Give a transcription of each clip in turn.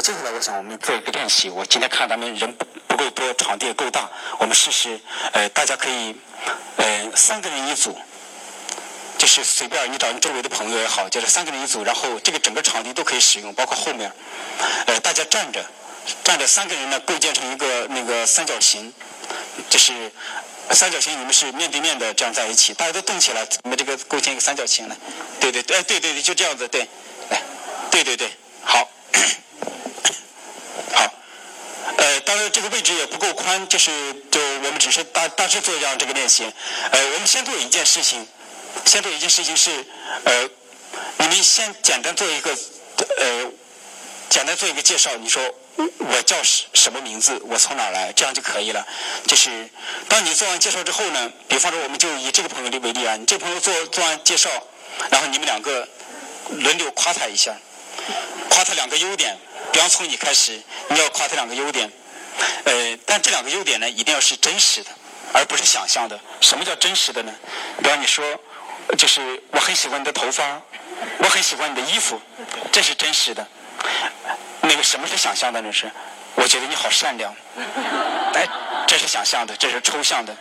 接下来我想我们做一个练习。我今天看咱们人不不够多，场地也够大，我们试试，呃，大家可以，呃，三个人一组，就是随便你找你周围的朋友也好，就是三个人一组，然后这个整个场地都可以使用，包括后面，呃，大家站着，站着三个人呢构建成一个那个三角形，就是三角形，你们是面对面的这样在一起，大家都动起来，你们这个构建一个三角形来，对对对，哎对对对，就这样子，对，来，对对对，好。当然这个位置也不够宽，就是就我们只是大大致做这样这个练习。呃，我们先做一件事情，先做一件事情是，呃，你们先简单做一个，呃，简单做一个介绍。你说我叫什什么名字，我从哪来，这样就可以了。就是当你做完介绍之后呢，比方说我们就以这个朋友为例啊，你这朋友做做完介绍，然后你们两个轮流夸他一下，夸他两个优点。比方从你开始，你要夸他两个优点，呃，但这两个优点呢，一定要是真实的，而不是想象的。什么叫真实的呢？比方你说，就是我很喜欢你的头发，我很喜欢你的衣服，这是真实的。那个什么是想象的？呢是，我觉得你好善良，哎，这是想象的，这是抽象的。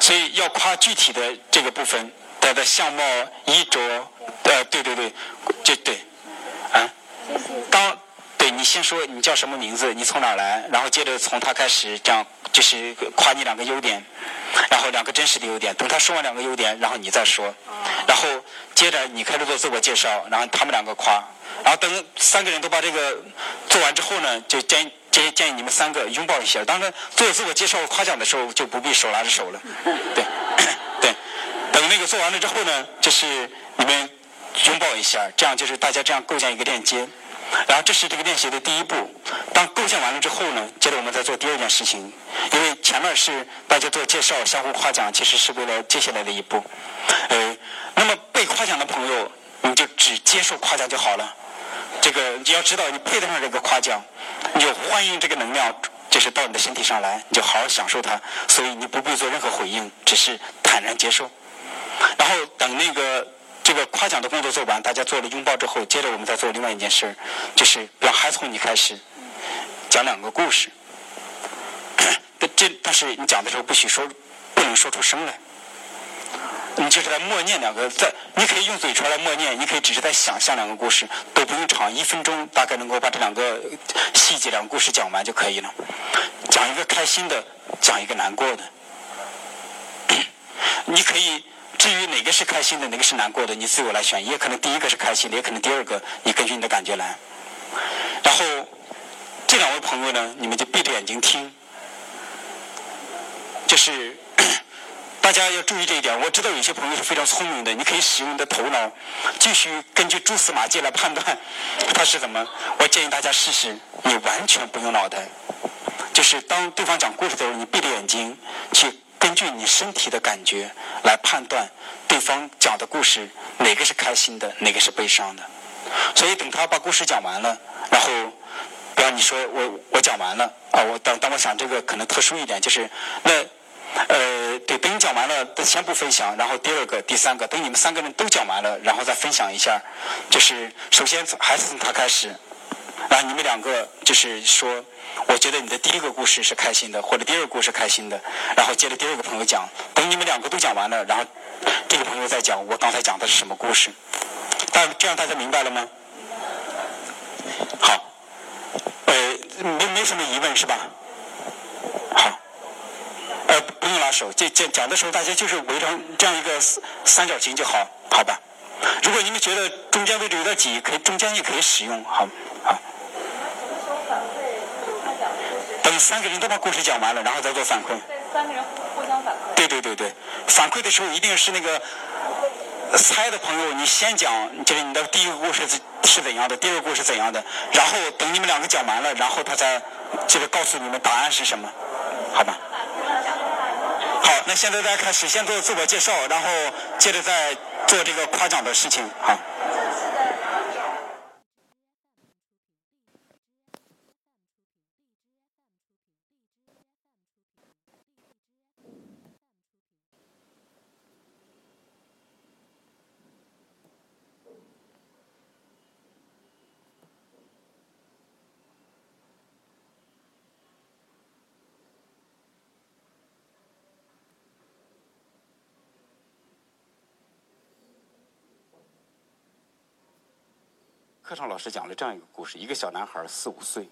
所以要夸具体的这个部分，他的相貌、衣着，呃，对对对，这对，啊，先说你叫什么名字，你从哪儿来，然后接着从他开始，这样就是夸你两个优点，然后两个真实的优点。等他说完两个优点，然后你再说，然后接着你开始做自我介绍，然后他们两个夸，然后等三个人都把这个做完之后呢，就建建建议你们三个拥抱一下。当然做自我介绍夸奖的时候就不必手拉着手了，对对。等那个做完了之后呢，就是你们拥抱一下，这样就是大家这样构建一个链接。然后这是这个练习的第一步。当构建完了之后呢，接着我们再做第二件事情。因为前面是大家做介绍、相互夸奖，其实是为了接下来的一步。呃，那么被夸奖的朋友，你就只接受夸奖就好了。这个你要知道，你配得上这个夸奖，你就欢迎这个能量，就是到你的身体上来，你就好好享受它。所以你不必做任何回应，只是坦然接受。然后等那个。这个夸奖的工作做完，大家做了拥抱之后，接着我们再做另外一件事儿，就是比方还从你开始讲两个故事。这但是你讲的时候不许说，不能说出声来。你就是在默念两个，在你可以用嘴唇来默念，你可以只是在想象两个故事，都不用长，一分钟大概能够把这两个细节两个故事讲完就可以了。讲一个开心的，讲一个难过的，你可以。至于哪个是开心的，哪个是难过的，你自由来选。也可能第一个是开心的，也可能第二个，你根据你的感觉来。然后这两位朋友呢，你们就闭着眼睛听。就是 大家要注意这一点。我知道有些朋友是非常聪明的，你可以使用你的头脑，继续根据蛛丝马迹来判断他是怎么。我建议大家试试，你完全不用脑袋，就是当对方讲故事的时候，你闭着眼睛去。根据你身体的感觉来判断对方讲的故事哪个是开心的，哪个是悲伤的。所以等他把故事讲完了，然后，比方你说我我讲完了啊，我当当我想这个可能特殊一点，就是那呃对，等你讲完了先不分享，然后第二个、第三个，等你们三个人都讲完了，然后再分享一下。就是首先还是从他开始，然后你们两个就是说。我觉得你的第一个故事是开心的，或者第二个故事开心的，然后接着第二个朋友讲，等你们两个都讲完了，然后这个朋友再讲我刚才讲的是什么故事。大这样大家明白了吗？好，呃，没没什么疑问是吧？好，呃，不用拉手，这讲讲的时候大家就是围成这样一个三角形就好，好吧？如果你们觉得中间位置有点挤，可以中间也可以使用，好，三个人都把故事讲完了，然后再做反馈。对三个人互相反馈。对对对对，反馈的时候一定是那个猜的朋友，你先讲，就是你的第一个故事是是怎样的，第二个故事怎样的，然后等你们两个讲完了，然后他再接着告诉你们答案是什么，好吧？好，那现在大家开始先做自我介绍，然后接着再做这个夸奖的事情，好。课上老师讲了这样一个故事：一个小男孩四五岁，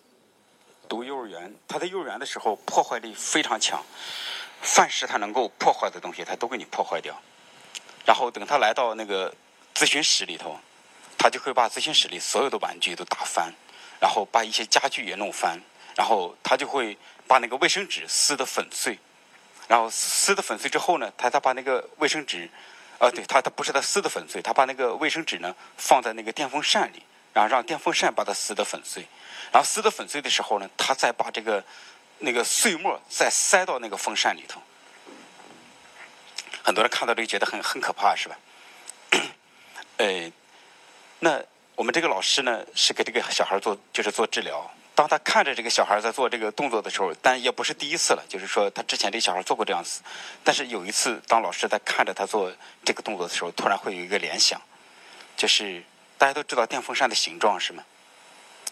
读幼儿园。他在幼儿园的时候破坏力非常强，凡是他能够破坏的东西，他都给你破坏掉。然后等他来到那个咨询室里头，他就会把咨询室里所有的玩具都打翻，然后把一些家具也弄翻，然后他就会把那个卫生纸撕得粉碎。然后撕的粉碎之后呢，他他把那个卫生纸，呃，对他他不是他撕的粉碎，他把那个卫生纸呢放在那个电风扇里，然后让电风扇把它撕得粉碎。然后撕得粉碎的时候呢，他再把这个那个碎末再塞到那个风扇里头。很多人看到这个觉得很很可怕，是吧？呃，那我们这个老师呢是给这个小孩做就是做治疗。当他看着这个小孩在做这个动作的时候，但也不是第一次了，就是说他之前这个小孩做过这样子。但是有一次，当老师在看着他做这个动作的时候，突然会有一个联想，就是大家都知道电风扇的形状是吗？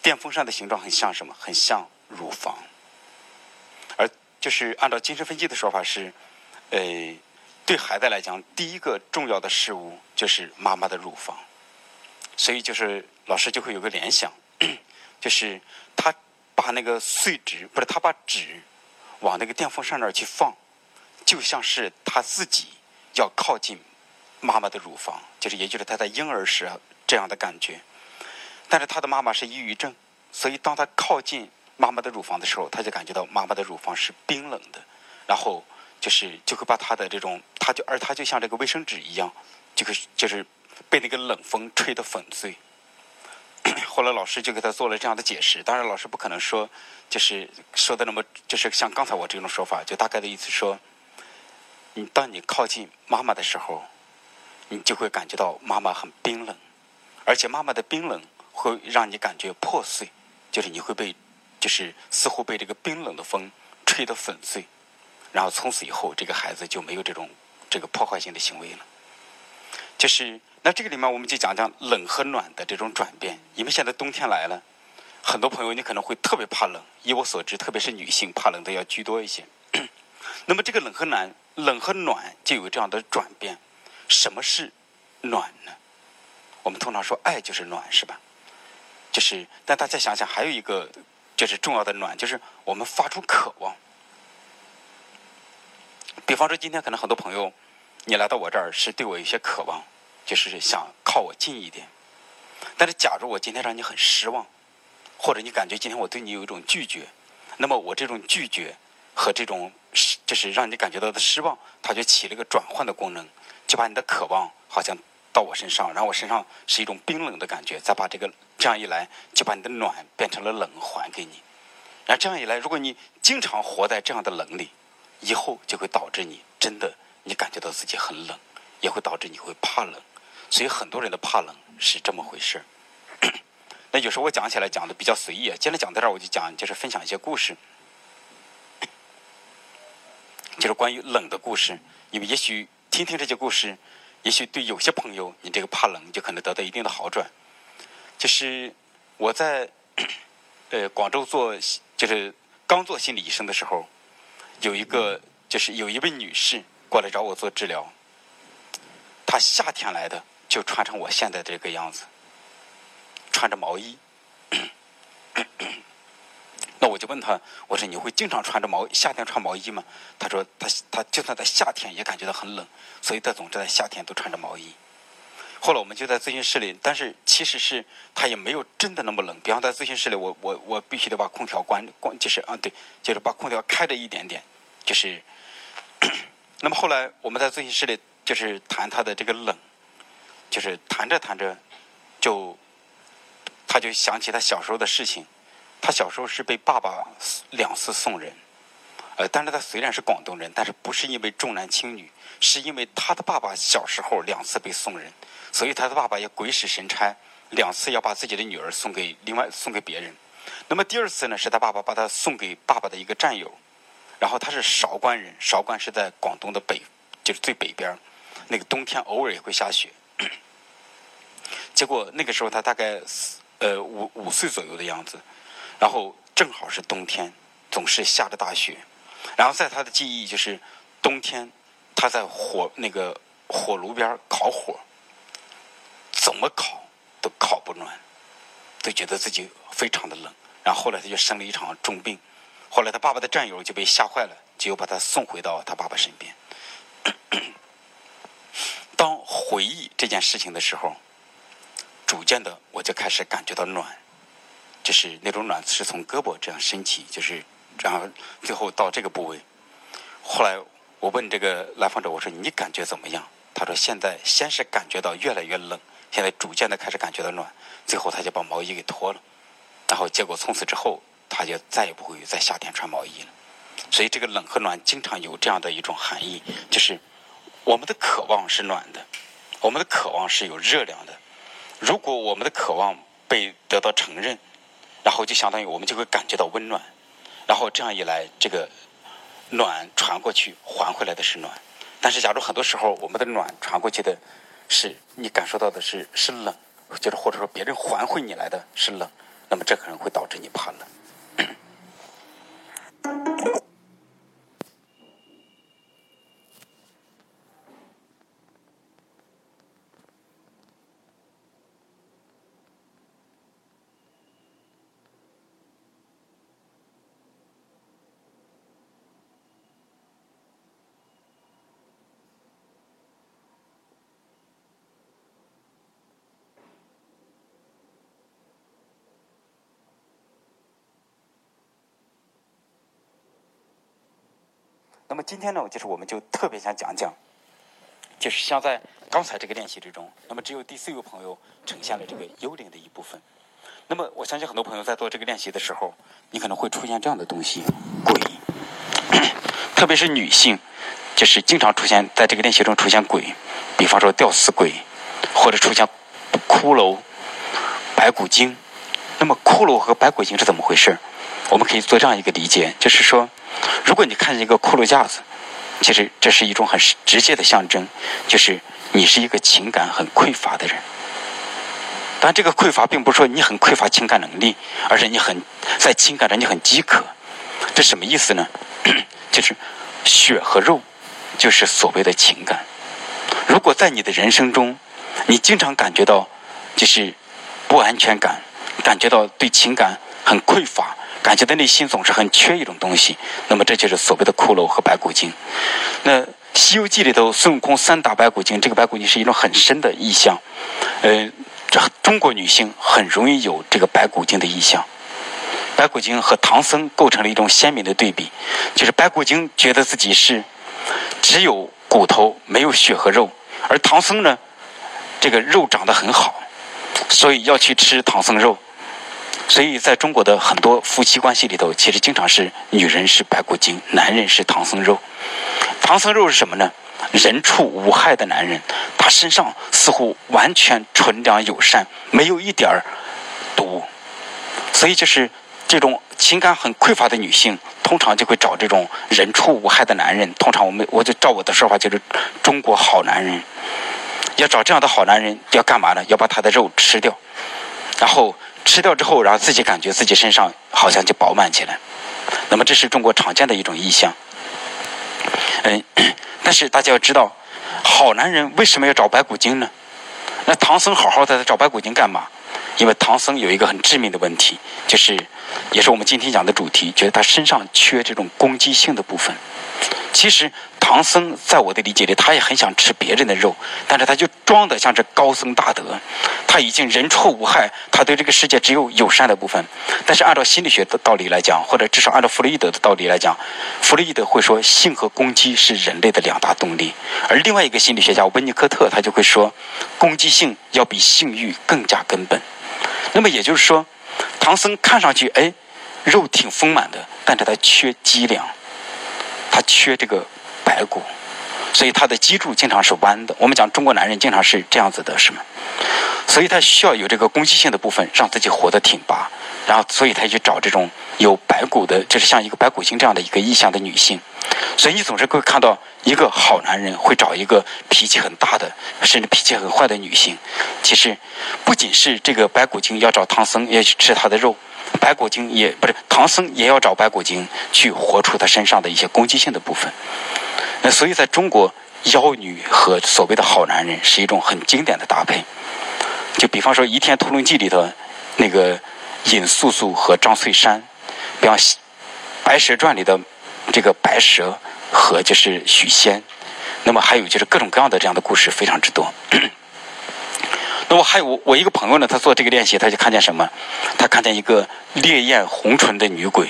电风扇的形状很像什么？很像乳房。而就是按照精神分析的说法是，呃，对孩子来讲，第一个重要的事物就是妈妈的乳房。所以就是老师就会有个联想，就是他把那个碎纸，不是他把纸往那个电风扇那儿去放，就像是他自己要靠近妈妈的乳房，就是也就是他在婴儿时这样的感觉。但是他的妈妈是抑郁症，所以当他靠近妈妈的乳房的时候，他就感觉到妈妈的乳房是冰冷的，然后就是就会把他的这种，他就而他就像这个卫生纸一样，这个就是被那个冷风吹得粉碎。后来老师就给他做了这样的解释，当然老师不可能说就是说的那么就是像刚才我这种说法，就大概的意思说，你当你靠近妈妈的时候，你就会感觉到妈妈很冰冷，而且妈妈的冰冷。会让你感觉破碎，就是你会被，就是似乎被这个冰冷的风吹得粉碎，然后从此以后这个孩子就没有这种这个破坏性的行为了。就是那这个里面我们就讲讲冷和暖的这种转变，因为现在冬天来了，很多朋友你可能会特别怕冷，以我所知，特别是女性怕冷的要居多一些。那么这个冷和暖，冷和暖就有这样的转变。什么是暖呢？我们通常说爱就是暖，是吧？就是，但大家想想，还有一个就是重要的暖，就是我们发出渴望。比方说，今天可能很多朋友，你来到我这儿是对我有些渴望，就是想靠我近一点。但是，假如我今天让你很失望，或者你感觉今天我对你有一种拒绝，那么我这种拒绝和这种就是让你感觉到的失望，它就起了一个转换的功能，就把你的渴望好像。到我身上，然后我身上是一种冰冷的感觉，再把这个这样一来，就把你的暖变成了冷还给你。然后这样一来，如果你经常活在这样的冷里，以后就会导致你真的你感觉到自己很冷，也会导致你会怕冷。所以很多人的怕冷是这么回事。那有时候我讲起来讲的比较随意啊，今天讲到这儿我就讲，就是分享一些故事，就是关于冷的故事。因为也许听听这些故事。也许对有些朋友，你这个怕冷就可能得到一定的好转。就是我在 呃广州做，就是刚做心理医生的时候，有一个就是有一位女士过来找我做治疗。她夏天来的，就穿成我现在这个样子，穿着毛衣。我就问他，我说你会经常穿着毛夏天穿毛衣吗？他说他他就算在夏天也感觉到很冷，所以他总是在夏天都穿着毛衣。后来我们就在咨询室里，但是其实是他也没有真的那么冷。比方在咨询室里，我我我必须得把空调关关，就是啊对，就是把空调开着一点点，就是。那么后来我们在咨询室里就是谈他的这个冷，就是谈着谈着，就他就想起他小时候的事情。他小时候是被爸爸两次送人，呃，但是他虽然是广东人，但是不是因为重男轻女，是因为他的爸爸小时候两次被送人，所以他的爸爸也鬼使神差，两次要把自己的女儿送给另外送给别人。那么第二次呢，是他爸爸把他送给爸爸的一个战友，然后他是韶关人，韶关是在广东的北，就是最北边那个冬天偶尔也会下雪。结果那个时候他大概呃五五岁左右的样子。然后正好是冬天，总是下着大雪。然后在他的记忆就是冬天，他在火那个火炉边烤火，怎么烤都烤不暖。都觉得自己非常的冷，然后后来他就生了一场重病，后来他爸爸的战友就被吓坏了，就又把他送回到他爸爸身边。当回忆这件事情的时候，逐渐的我就开始感觉到暖，就是那种暖是从胳膊这样升起，就是然后最后到这个部位。后来我问这个来访者，我说你感觉怎么样？他说现在先是感觉到越来越冷，现在逐渐的开始感觉到暖，最后他就把毛衣给脱了，然后结果从此之后他就再也不会在夏天穿毛衣了。所以这个冷和暖经常有这样的一种含义，就是我们的渴望是暖的，我们的渴望是有热量的。如果我们的渴望被得到承认，然后就相当于我们就会感觉到温暖，然后这样一来，这个暖传过去还回来的是暖。但是假如很多时候我们的暖传过去的是你感受到的是是冷，就是或者说别人还回你来的是冷，那么这可能会导致你怕冷。那么今天呢，就是我们就特别想讲讲，就是像在刚才这个练习之中，那么只有第四位朋友呈现了这个幽灵的一部分。那么我相信很多朋友在做这个练习的时候，你可能会出现这样的东西，鬼，特别是女性，就是经常出现在这个练习中出现鬼，比方说吊死鬼，或者出现骷髅、白骨精。那么骷髅和白骨精是怎么回事？我们可以做这样一个理解，就是说。如果你看见一个骷髅架子，其实这是一种很直接的象征，就是你是一个情感很匮乏的人。但这个匮乏并不是说你很匮乏情感能力，而是你很在情感上你很饥渴。这什么意思呢？就是血和肉就是所谓的情感。如果在你的人生中，你经常感觉到就是不安全感，感觉到对情感很匮乏。感觉的内心总是很缺一种东西，那么这就是所谓的骷髅和白骨精。那《西游记》里头孙悟空三打白骨精，这个白骨精是一种很深的意象。呃，这中国女性很容易有这个白骨精的意象。白骨精和唐僧构成了一种鲜明的对比，就是白骨精觉得自己是只有骨头没有血和肉，而唐僧呢，这个肉长得很好，所以要去吃唐僧肉。所以，在中国的很多夫妻关系里头，其实经常是女人是白骨精，男人是唐僧肉。唐僧肉是什么呢？人畜无害的男人，他身上似乎完全纯良友善，没有一点儿毒。所以，就是这种情感很匮乏的女性，通常就会找这种人畜无害的男人。通常，我们我就照我的说法，就是中国好男人。要找这样的好男人，要干嘛呢？要把他的肉吃掉，然后。吃掉之后，然后自己感觉自己身上好像就饱满起来。那么这是中国常见的一种意象。嗯，但是大家要知道，好男人为什么要找白骨精呢？那唐僧好好的，找白骨精干嘛？因为唐僧有一个很致命的问题，就是也是我们今天讲的主题，觉得他身上缺这种攻击性的部分。其实。唐僧在我的理解里，他也很想吃别人的肉，但是他就装的像是高僧大德，他已经人畜无害，他对这个世界只有友善的部分。但是按照心理学的道理来讲，或者至少按照弗洛伊德的道理来讲，弗洛伊德会说性和攻击是人类的两大动力，而另外一个心理学家温尼科特他就会说，攻击性要比性欲更加根本。那么也就是说，唐僧看上去哎，肉挺丰满的，但是他缺脊梁，他缺这个。白骨，所以他的脊柱经常是弯的。我们讲中国男人经常是这样子的，是吗？所以他需要有这个攻击性的部分，让自己活得挺拔。然后，所以他去找这种有白骨的，就是像一个白骨精这样的一个意象的女性。所以你总是会看到一个好男人会找一个脾气很大的，甚至脾气很坏的女性。其实，不仅是这个白骨精要找唐僧，要去吃他的肉，白骨精也不是唐僧也要找白骨精去活出他身上的一些攻击性的部分。那所以，在中国，妖女和所谓的好男人是一种很经典的搭配。就比方说，《倚天屠龙记》里头，那个尹素素和张翠山，比方《白蛇传》里的这个白蛇和就是许仙，那么还有就是各种各样的这样的故事非常之多。那么还有我我一个朋友呢，他做这个练习，他就看见什么？他看见一个烈焰红唇的女鬼。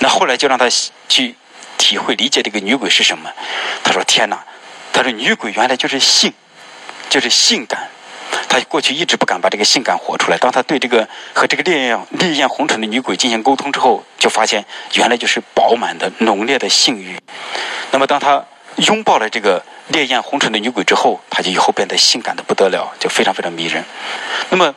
那后来就让他去体会理解这个女鬼是什么。他说：“天哪！他说女鬼原来就是性，就是性感。他过去一直不敢把这个性感活出来。当他对这个和这个烈焰烈焰红唇的女鬼进行沟通之后，就发现原来就是饱满的浓烈的性欲。那么当他拥抱了这个。”烈焰红唇的女鬼之后，他就以后变得性感的不得了，就非常非常迷人。那么，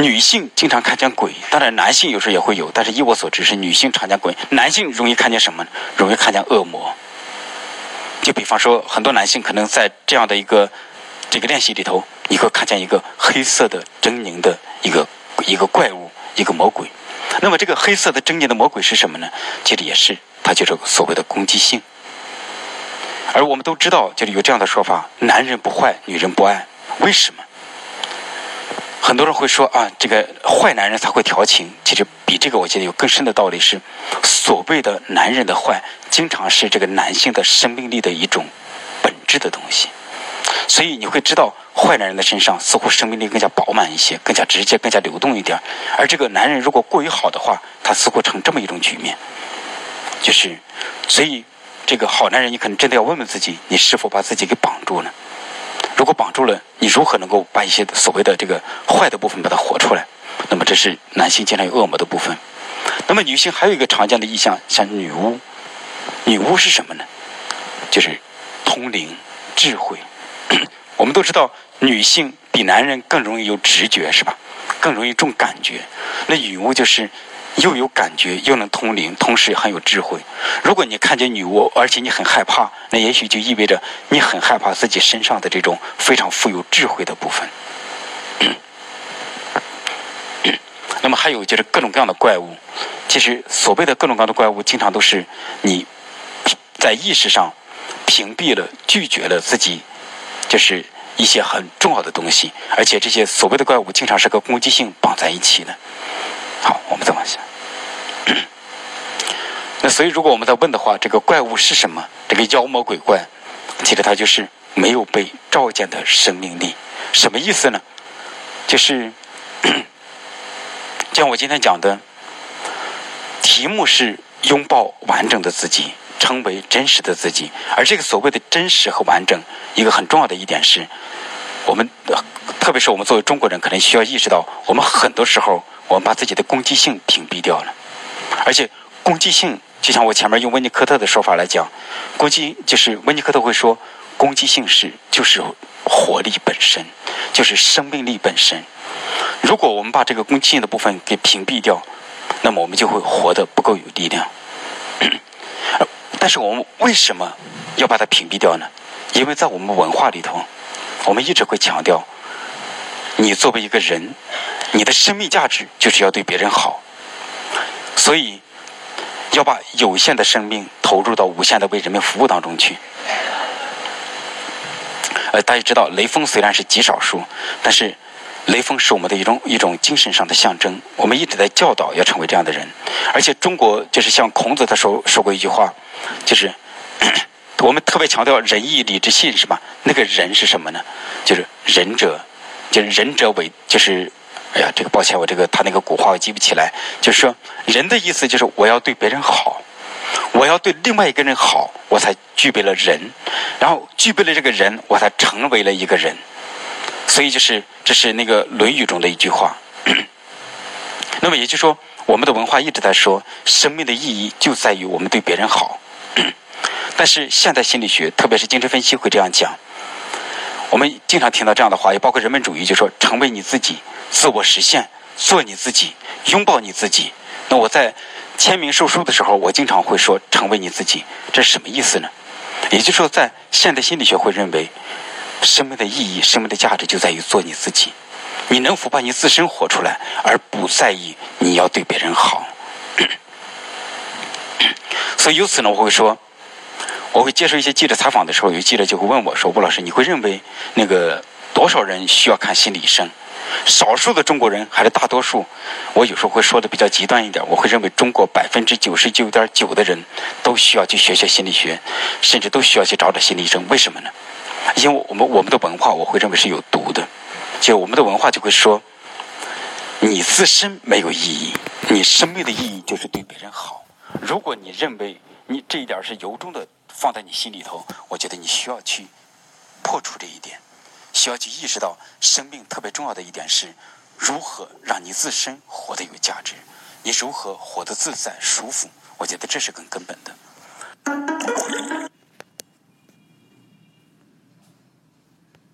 女性经常看见鬼，当然男性有时候也会有，但是依我所知是女性常见鬼，男性容易看见什么呢？容易看见恶魔。就比方说，很多男性可能在这样的一个这个练习里头，你会看见一个黑色的狰狞的一个一个怪物，一个魔鬼。那么，这个黑色的狰狞的魔鬼是什么呢？其实也是，它就是所谓的攻击性。而我们都知道，就是有这样的说法：男人不坏，女人不爱。为什么？很多人会说啊，这个坏男人才会调情。其实比这个，我觉得有更深的道理是：所谓的男人的坏，经常是这个男性的生命力的一种本质的东西。所以你会知道，坏男人的身上似乎生命力更加饱满一些，更加直接，更加流动一点。而这个男人如果过于好的话，他似乎成这么一种局面，就是所以。这个好男人，你可能真的要问问自己，你是否把自己给绑住了？如果绑住了，你如何能够把一些所谓的这个坏的部分把它活出来？那么这是男性经常有恶魔的部分。那么女性还有一个常见的意象，像女巫。女巫是什么呢？就是通灵、智慧。我们都知道，女性比男人更容易有直觉，是吧？更容易重感觉。那女巫就是。又有感觉，又能通灵，同时很有智慧。如果你看见女巫，而且你很害怕，那也许就意味着你很害怕自己身上的这种非常富有智慧的部分。那么还有就是各种各样的怪物，其实所谓的各种各样的怪物，经常都是你在意识上屏蔽了、拒绝了自己，就是一些很重要的东西，而且这些所谓的怪物，经常是和攻击性绑在一起的。好，我们再往下。那所以，如果我们在问的话，这个怪物是什么？这个妖魔鬼怪，其实它就是没有被召见的生命力。什么意思呢？就是 像我今天讲的，题目是拥抱完整的自己，成为真实的自己。而这个所谓的真实和完整，一个很重要的一点是，我们特别是我们作为中国人，可能需要意识到，我们很多时候。我们把自己的攻击性屏蔽掉了，而且攻击性就像我前面用温尼科特的说法来讲，攻击就是温尼科特会说，攻击性是就是活力本身，就是生命力本身。如果我们把这个攻击性的部分给屏蔽掉，那么我们就会活得不够有力量。但是我们为什么要把它屏蔽掉呢？因为在我们文化里头，我们一直会强调，你作为一个人。你的生命价值就是要对别人好，所以要把有限的生命投入到无限的为人民服务当中去。呃，大家知道，雷锋虽然是极少数，但是雷锋是我们的一种一种精神上的象征。我们一直在教导要成为这样的人，而且中国就是像孔子他说说过一句话，就是 我们特别强调仁义礼智信，是吧？那个仁是什么呢？就是仁者，就是仁者为，就是。哎呀，这个抱歉，我这个他那个古话我记不起来。就是说，人的意思就是我要对别人好，我要对另外一个人好，我才具备了人，然后具备了这个人，我才成为了一个人。所以就是这是那个《论语》中的一句话。那么也就是说，我们的文化一直在说，生命的意义就在于我们对别人好。但是现代心理学，特别是精神分析会这样讲。我们经常听到这样的话，也包括人本主义，就说成为你自己。自我实现，做你自己，拥抱你自己。那我在签名售书的时候，我经常会说“成为你自己”，这是什么意思呢？也就是说，在现代心理学会认为，生命的意义、生命的价值就在于做你自己。你能否把你自身活出来，而不在意你要对别人好？所以由此呢，我会说，我会接受一些记者采访的时候，有记者就会问我说：“吴老师，你会认为那个多少人需要看心理医生？”少数的中国人还是大多数。我有时候会说的比较极端一点，我会认为中国百分之九十九点九的人都需要去学学心理学，甚至都需要去找找心理医生。为什么呢？因为我们我们的文化，我会认为是有毒的。就我们的文化就会说，你自身没有意义，你生命的意义就是对别人好。如果你认为你这一点是由衷的放在你心里头，我觉得你需要去破除这一点，需要去意识到生命特别重要的一点是如何让你自身活得有价值，你如何活得自在舒服。我觉得这是更根本的。